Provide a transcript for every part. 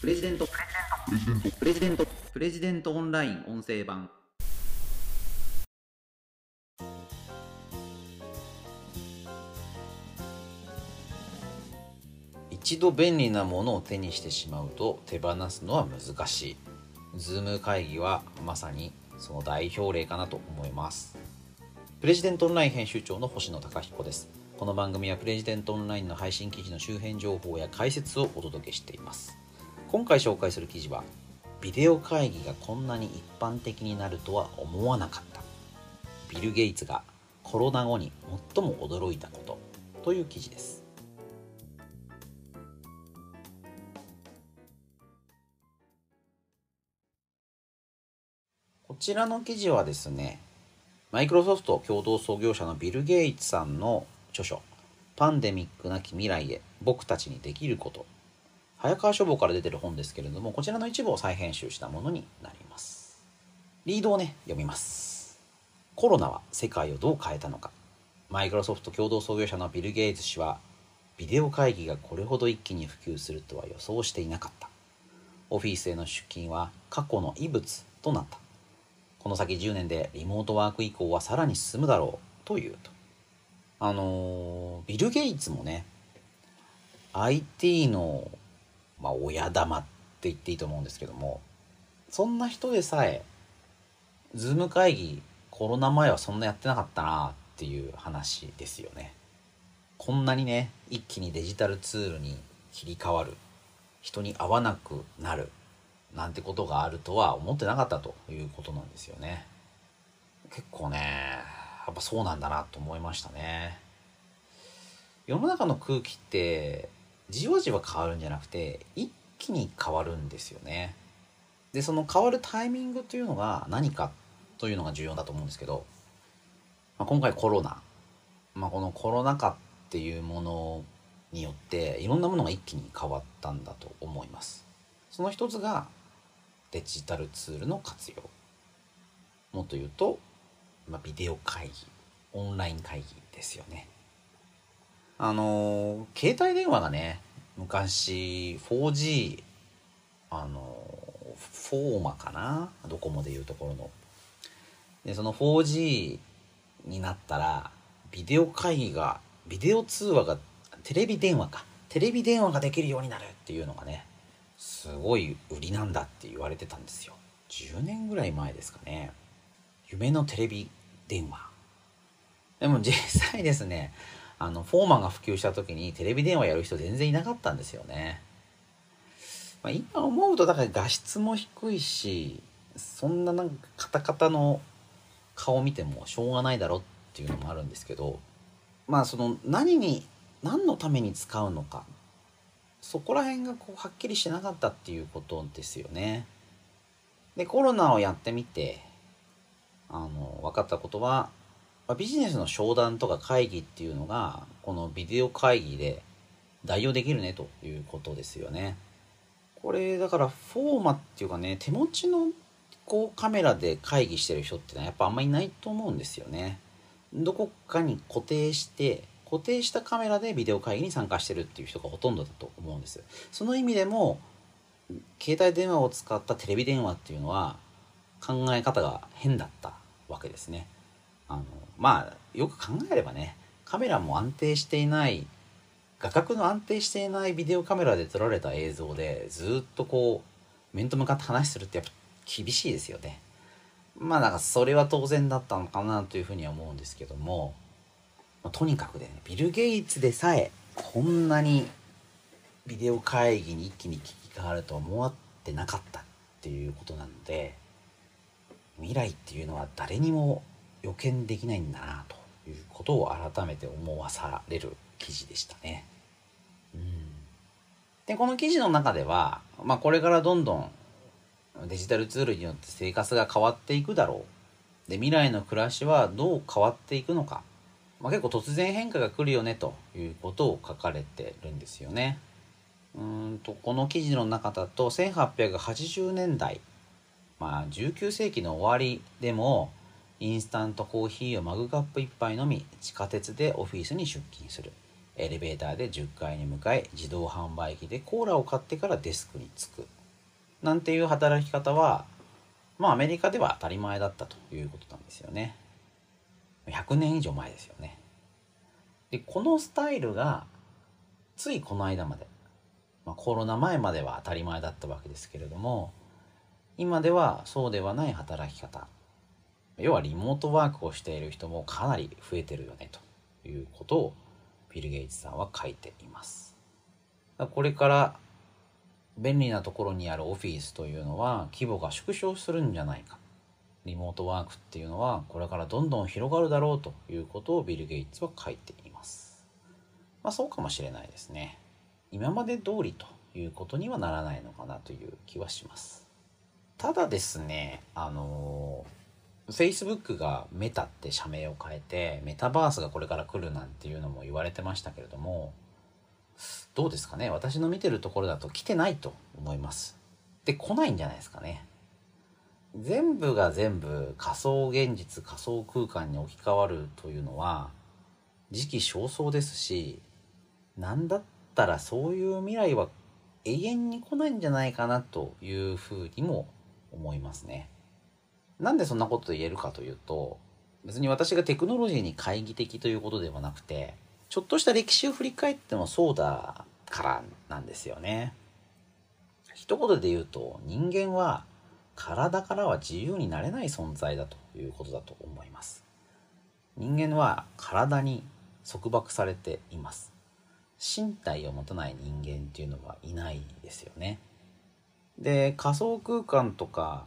プレジデントプレジデントプレジデントオンライン音声版一度便利なものを手にしてしまうと手放すのは難しい。ズーム会議はまさにその代表例かなと思います。プレジデントオンライン編集長の星野貴彦です。この番組はプレジデントオンラインの配信記事の周辺情報や解説をお届けしています。今回紹介する記事は、ビデオ会議がこんなに一般的になるとは思わなかった。ビル・ゲイツがコロナ後に最も驚いたことという記事です。こちらの記事はですね、マイクロソフト共同創業者のビル・ゲイツさんの著書、パンデミックなき未来へ僕たちにできること。早川書房から出てる本ですけれども、こちらの一部を再編集したものになります。リードをね、読みます。コロナは世界をどう変えたのか。マイクロソフト共同創業者のビル・ゲイツ氏は、ビデオ会議がこれほど一気に普及するとは予想していなかった。オフィスへの出勤は過去の異物となった。この先10年でリモートワーク以降はさらに進むだろうというと。あのビル・ゲイツもね、IT の、まあ、親玉って言っていいと思うんですけども、そんな人でさえ、ズーム会議コロナ前はそんなやってなかったなっていう話ですよね。こんなにね、一気にデジタルツールに切り替わる、人に会わなくなる、なんてことがあるとは思ってなかったということなんですよね。結構ね、やっぱそうなんだなと思いましたね。世の中の空気ってじわじわ変わるんじゃなくて一気に変わるんですよね。で、その変わるタイミングというのが何かというのが重要だと思うんですけど、まあ、今回コロナ、まあ、このコロナ禍っていうものによっていろんなものが一気に変わったんだと思います。その一つがデジタルツールの活用。もっと言うと、まあ、ビデオ会議、オンライン会議ですよね。あの携帯電話がね、昔 4G、あのフォーマかな？ドコモでいうところの。で、その 4G になったら、ビデオ会議が、ビデオ通話が、テレビ電話か。テレビ電話ができるようになるっていうのがね、すごい売りなんだって言われてたんですよ。10年ぐらい前ですかね。夢のテレビ電話。でも実際ですね、あの、フォーマンが普及した時にテレビ電話やる人全然いなかったんですよね。まあ、今思うとだから画質も低いし、そんななんかカタカタの顔見てもしょうがないだろっていうのもあるんですけど、まあその何に、何のために使うのか、そこら辺がこうはっきりしてなかったっていうことですよね。で、コロナをやってみて、あの、分かったことは、ビジネスの商談とか会議っていうのが、このビデオ会議で代用できるねということですよね。これ、だからフォーマっていうかね、手持ちのこうカメラで会議してる人ってのはやっぱあんまりいないと思うんですよね。どこかに固定して、固定したカメラでビデオ会議に参加してるっていう人がほとんどだと思うんです。その意味でも、携帯電話を使ったテレビ電話っていうのは考え方が変だったわけですね。あの、まあ、よく考えればね、カメラも安定していない、画角の安定していないビデオカメラで撮られた映像でずっとこう、面と向かって話するってやっぱ厳しいですよね。まあなんかそれは当然だったのかなというふうには思うんですけども、まあとにかくでね、ビル・ゲイツでさえこんなにビデオ会議に一気に切り替わるとは思ってなかったっていうことなので、未来っていうのは誰にも予見できないんだなということを改めて思わされる記事でしたね。うん、で、この記事の中では、まあこれからどんどんデジタルツールによって生活が変わっていくだろう。で、未来の暮らしはどう変わっていくのか。まあ、結構突然変化が来るよねということを書かれてるんですよね。うんと、この記事の中だと1880年代、まあ19世紀の終わりでも、インスタントコーヒーをマグカップ一杯飲み、地下鉄でオフィスに出勤する。エレベーターで10階に向かい自動販売機でコーラを買ってからデスクに着く。なんていう働き方はまあアメリカでは当たり前だったということなんですよね。100年以上前ですよね。でこのスタイルがついこの間まで、まあ、コロナ前までは当たり前だったわけですけれども今ではそうではない働き方。要はリモートワークをしている人もかなり増えてるよねということをビル・ゲイツさんは書いています。これから便利なところにあるオフィスというのは規模が縮小するんじゃないか。リモートワークっていうのはこれからどんどん広がるだろうということをビル・ゲイツは書いています。まあそうかもしれないですね。今まで通りということにはならないのかなという気はします。ただですねあの Facebook がメタって社名を変えてメタバースがこれから来るなんていうのも言われてましたけれどもどうですかね？私の見てるところだと来てないと思います。で来ないんじゃないですかね。全部が全部仮想現実仮想空間に置き換わるというのは時期尚早ですし何だったらそういう未来は永遠に来ないんじゃないかなというふうにも思いますね。なんでそんなこと言えるかというと別に私がテクノロジーに懐疑的ということではなくてちょっとした歴史を振り返ってもそうだからなんですよね。一言で言うと人間は体からは自由になれない存在だということだと思います。人間は体に束縛されています。身体を持たない人間っていうのはいないですよね。で仮想空間とか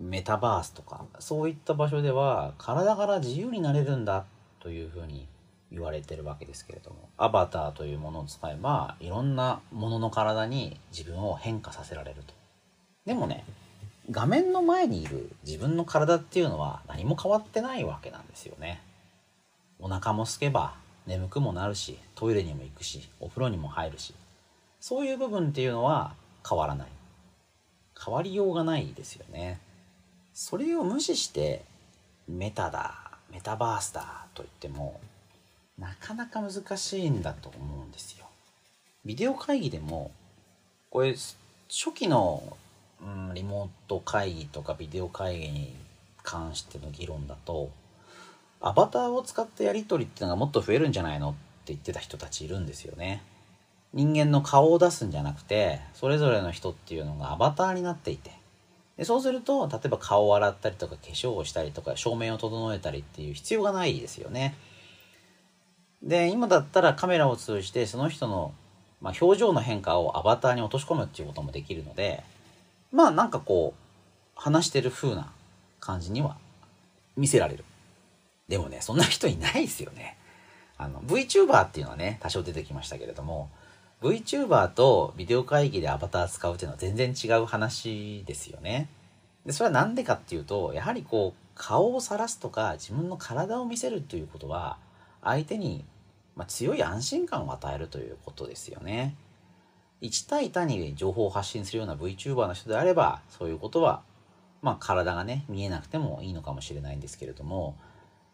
メタバースとかそういった場所では体から自由になれるんだというふうに言われてるわけですけれどもアバターというものを使えばいろんなものの体に自分を変化させられると。でもね画面の前にいる自分の体っていうのは何も変わってないわけなんですよね。お腹も空けば眠くもなるしトイレにも行くしお風呂にも入るし。そういう部分っていうのは変わらない。変わりようがないですよね。それを無視してメタだメタバースだと言ってもなかなか難しいんだと思うんですよ。ビデオ会議でもこれ初期の、うん、リモート会議とかビデオ会議に関しての議論だとアバターを使ったやり取りっていうのがもっと増えるんじゃないのって言ってた人たちいるんですよね。人間の顔を出すんじゃなくてそれぞれの人っていうのがアバターになっていてでそうすると例えば顔を洗ったりとか化粧をしたりとか照明を整えたりっていう必要がないですよね。で今だったらカメラを通じてその人の、まあ、表情の変化をアバターに落とし込むっていうこともできるのでまあなんかこう話してる風な感じには見せられる。でもねそんな人いないですよね。あの VTuber っていうのはね多少出てきましたけれども VTuber とビデオ会議でアバター使うっていうのは全然違う話ですよね。でそれは何でかっていうとやはりこう顔を晒すとか自分の体を見せるということは相手に、まあ、強い安心感を与えるということですよね。1対1に情報を発信するような VTuber の人であればそういうことは、まあ、体がね見えなくてもいいのかもしれないんですけれども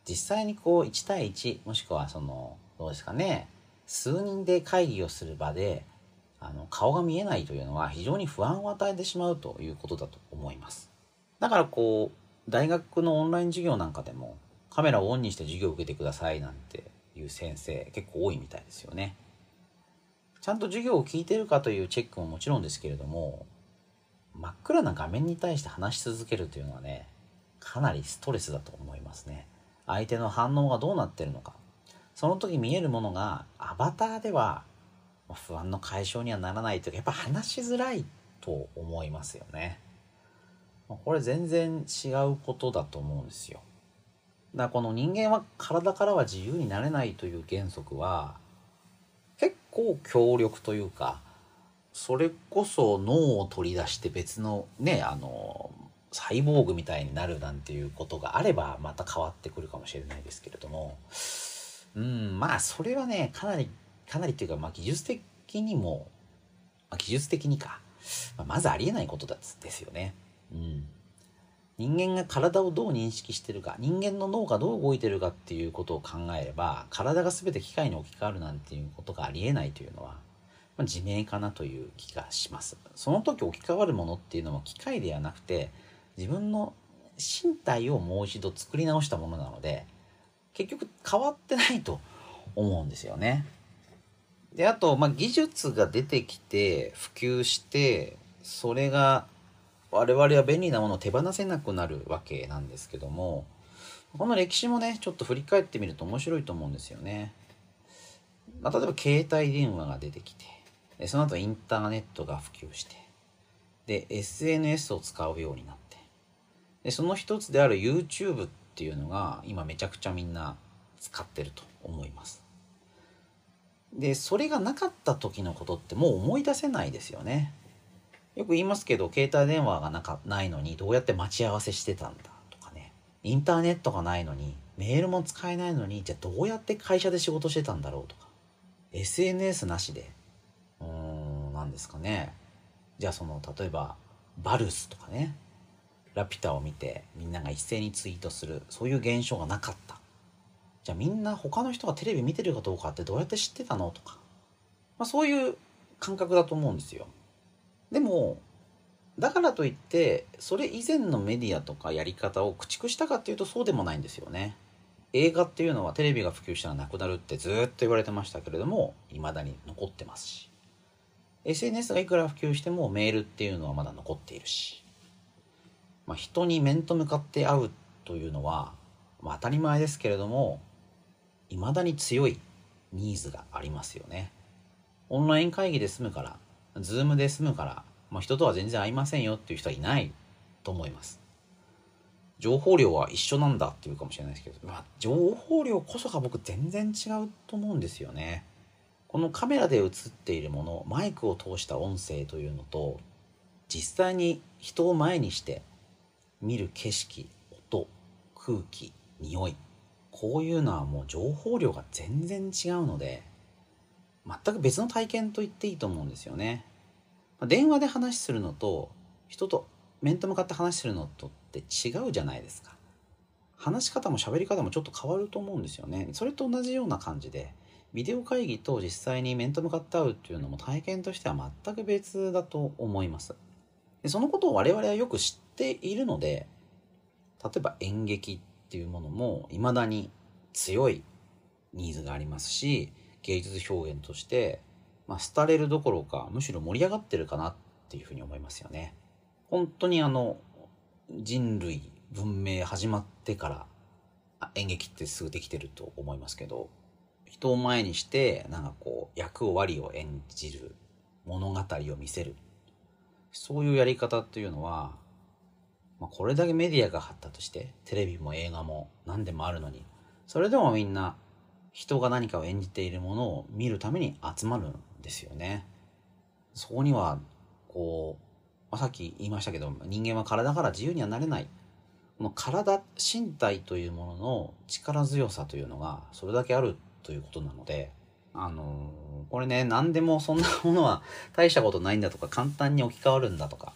実際にこう1対1もしくはそのどうですかね数人で会議をする場であの顔が見えないというのは非常に不安を与えてしまうということだと思います。だからこう大学のオンライン授業なんかでもカメラをオンにして授業を受けてくださいなんていう先生結構多いみたいですよね。ちゃんと授業を聞いてるかというチェックももちろんですけれども真っ暗な画面に対して話し続けるというのはねかなりストレスだと思いますね。相手の反応がどうなってるのかその時見えるものがアバターでは不安の解消にはならないというかやっぱ話しづらいと思いますよね。これ全然違うことだと思うんですよ。だからこの人間は体からは自由になれないという原則は結構強力というかそれこそ脳を取り出して別のねあのサイボーグみたいになるなんていうことがあればまた変わってくるかもしれないですけれどもうん、まあ、それはね、かなり、かなりっていうか、まあ、技術的にも、まあ、技術的にか、まあ、まずありえないことだですよね。うん。人間が体をどう認識してるか人間の脳がどう動いてるかっていうことを考えれば体が全て機械に置き換わるなんていうことがありえないというのは、まあ、自明かなという気がしますその時置き換わるものっていうのは機械ではなくて自分の身体をもう一度作り直したものなので結局変わってないと思うんですよね。であと、まあ、技術が出てきて普及してそれが我々は便利なものを手放せなくなるわけなんですけどもこの歴史もねちょっと振り返ってみると面白いと思うんですよね。まあ、例えば携帯電話が出てきてでその後インターネットが普及してで SNS を使うようになってでその一つである YouTube っていうのが今めちゃくちゃみんな使ってると思います。でそれがなかった時のことってもう思い出せないですよね。よく言いますけど携帯電話がなかないのにどうやって待ち合わせしてたんだとかね。インターネットがないのにメールも使えないのにじゃあどうやって会社で仕事してたんだろうとか。SNS なしで。うーん何ですかね。じゃあその例えばバルスとかね。ラピュタを見てみんなが一斉にツイートする。そういう現象がなかった。じゃあみんな他の人がテレビ見てるかどうかってどうやって知ってたのとか、まあ、そういう感覚だと思うんですよ。でもだからといってそれ以前のメディアとかやり方を駆逐したかっていうとそうでもないんですよね。映画っていうのはテレビが普及したらなくなるってずっと言われてましたけれども未だに残ってますし。SNS がいくら普及してもメールっていうのはまだ残っているし、まあ、人に面と向かって会うというのは、まあ、当たり前ですけれども未だに強いニーズがありますよねオンライン会議で済むからズームで済むから、まあ、人とは全然会いませんよっていう人はいないと思います。情報量は一緒なんだっていうかもしれないですけど、まあ、情報量こそが僕全然違うと思うんですよね。このカメラで映っているもの、マイクを通した音声というのと、実際に人を前にして見る景色、音、空気、匂い、こういうのはもう情報量が全然違うので、全く別の体験と言っていいと思うんですよね。電話で話するのと人と面と向かって話するのとって違うじゃないですか。話し方も喋り方もちょっと変わると思うんですよね。それと同じような感じでビデオ会議と実際に面と向かって会うっていうのも体験としては全く別だと思います。でそのことを我々はよく知っているので例えば演劇っていうものも未だに強いニーズがありますし芸術表現として、まあ、廃れるどころかむしろ盛り上がってるかなっていうふうに思いますよね。本当にあの人類文明始まってから演劇ってすぐできてると思いますけど人を前にしてなんかこう役割を演じる物語を見せるそういうやり方っていうのは、まあ、これだけメディアが発達してテレビも映画も何でもあるのにそれでもみんな人が何かを演じているものを見るために集まるんですよね。そこにはこう、まあ、さっき言いましたけど人間は体から自由にはなれない。この体身体というものの力強さというのがそれだけあるということなのであのー、これね何でもそんなものは大したことないんだとか簡単に置き換わるんだとか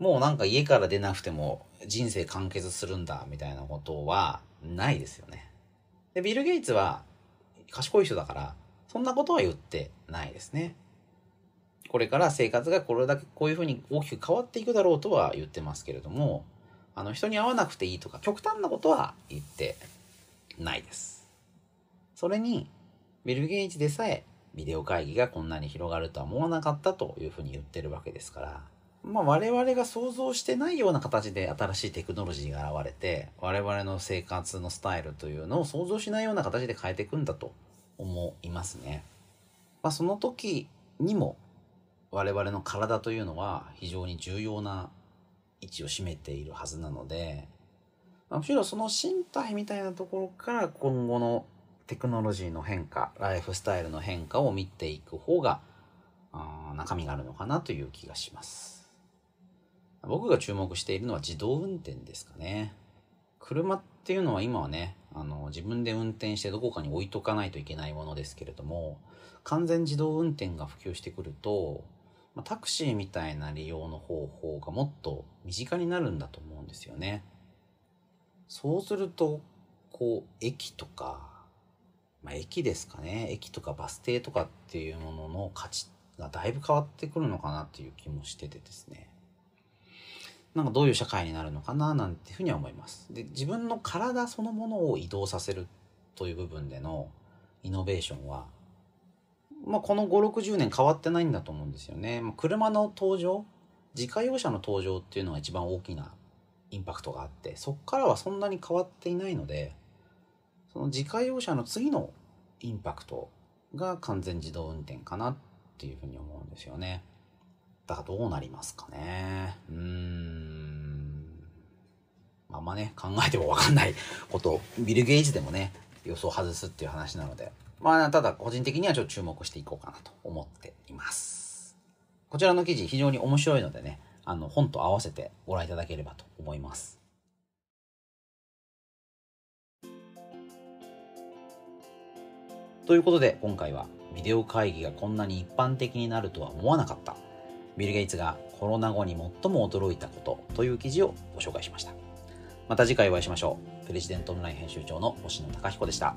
もうなんか家から出なくても人生完結するんだみたいなことはないですよね。で、ビル・ゲイツは賢い人だから、そんなことは言ってないですね。これから生活がこれだけこういうふうに大きく変わっていくだろうとは言ってますけれども、あの人に会わなくていいとか極端なことは言ってないです。それに、ビル・ゲイツでさえビデオ会議がこんなに広がるとは思わなかったというふうに言ってるわけですから、まあ、我々が想像してないような形で新しいテクノロジーが現れて我々の生活のスタイルというのを想像しないような形で変えていくんだと思いますね。まあ、その時にも我々の体というのは非常に重要な位置を占めているはずなので、まあ、むしろその身体みたいなところから今後のテクノロジーの変化ライフスタイルの変化を見ていく方が中身があるのかなという気がします。僕が注目しているのは自動運転ですかね。車っていうのは今はね、あの、自分で運転してどこかに置いとかないといけないものですけれども、完全自動運転が普及してくると、ま、タクシーみたいな利用の方法がもっと身近になるんだと思うんですよね。そうすると、こう、駅とか、まあ、駅ですかね。駅とかバス停とかっていうものの価値がだいぶ変わってくるのかなっていう気もしててですね。なんかどういう社会になるのかななんていうふうには思います。で、自分の体そのものを移動させるという部分でのイノベーションは、まあ、この5、60年変わってないんだと思うんですよね。まあ、車の登場、自家用車の登場っていうのが一番大きなインパクトがあって、そこからはそんなに変わっていないので、その自家用車の次のインパクトが完全自動運転かなっていうふうに思うんですよね。だからどうなりますかね。うーん。あんまね、考えてもわかんないことビル・ゲイツでもね、予想外すっていう話なので、まあ、ただ個人的にはちょっと注目していこうかなと思っています。こちらの記事非常に面白いのでね、あの、本と合わせてご覧いただければと思います。ということで、今回はビデオ会議がこんなに一般的になるとは思わなかった。ビル・ゲイツがコロナ後に最も驚いたことという記事をご紹介しました。また次回お会いしましょう。プレジデントオンライン編集長の星野貴彦でした。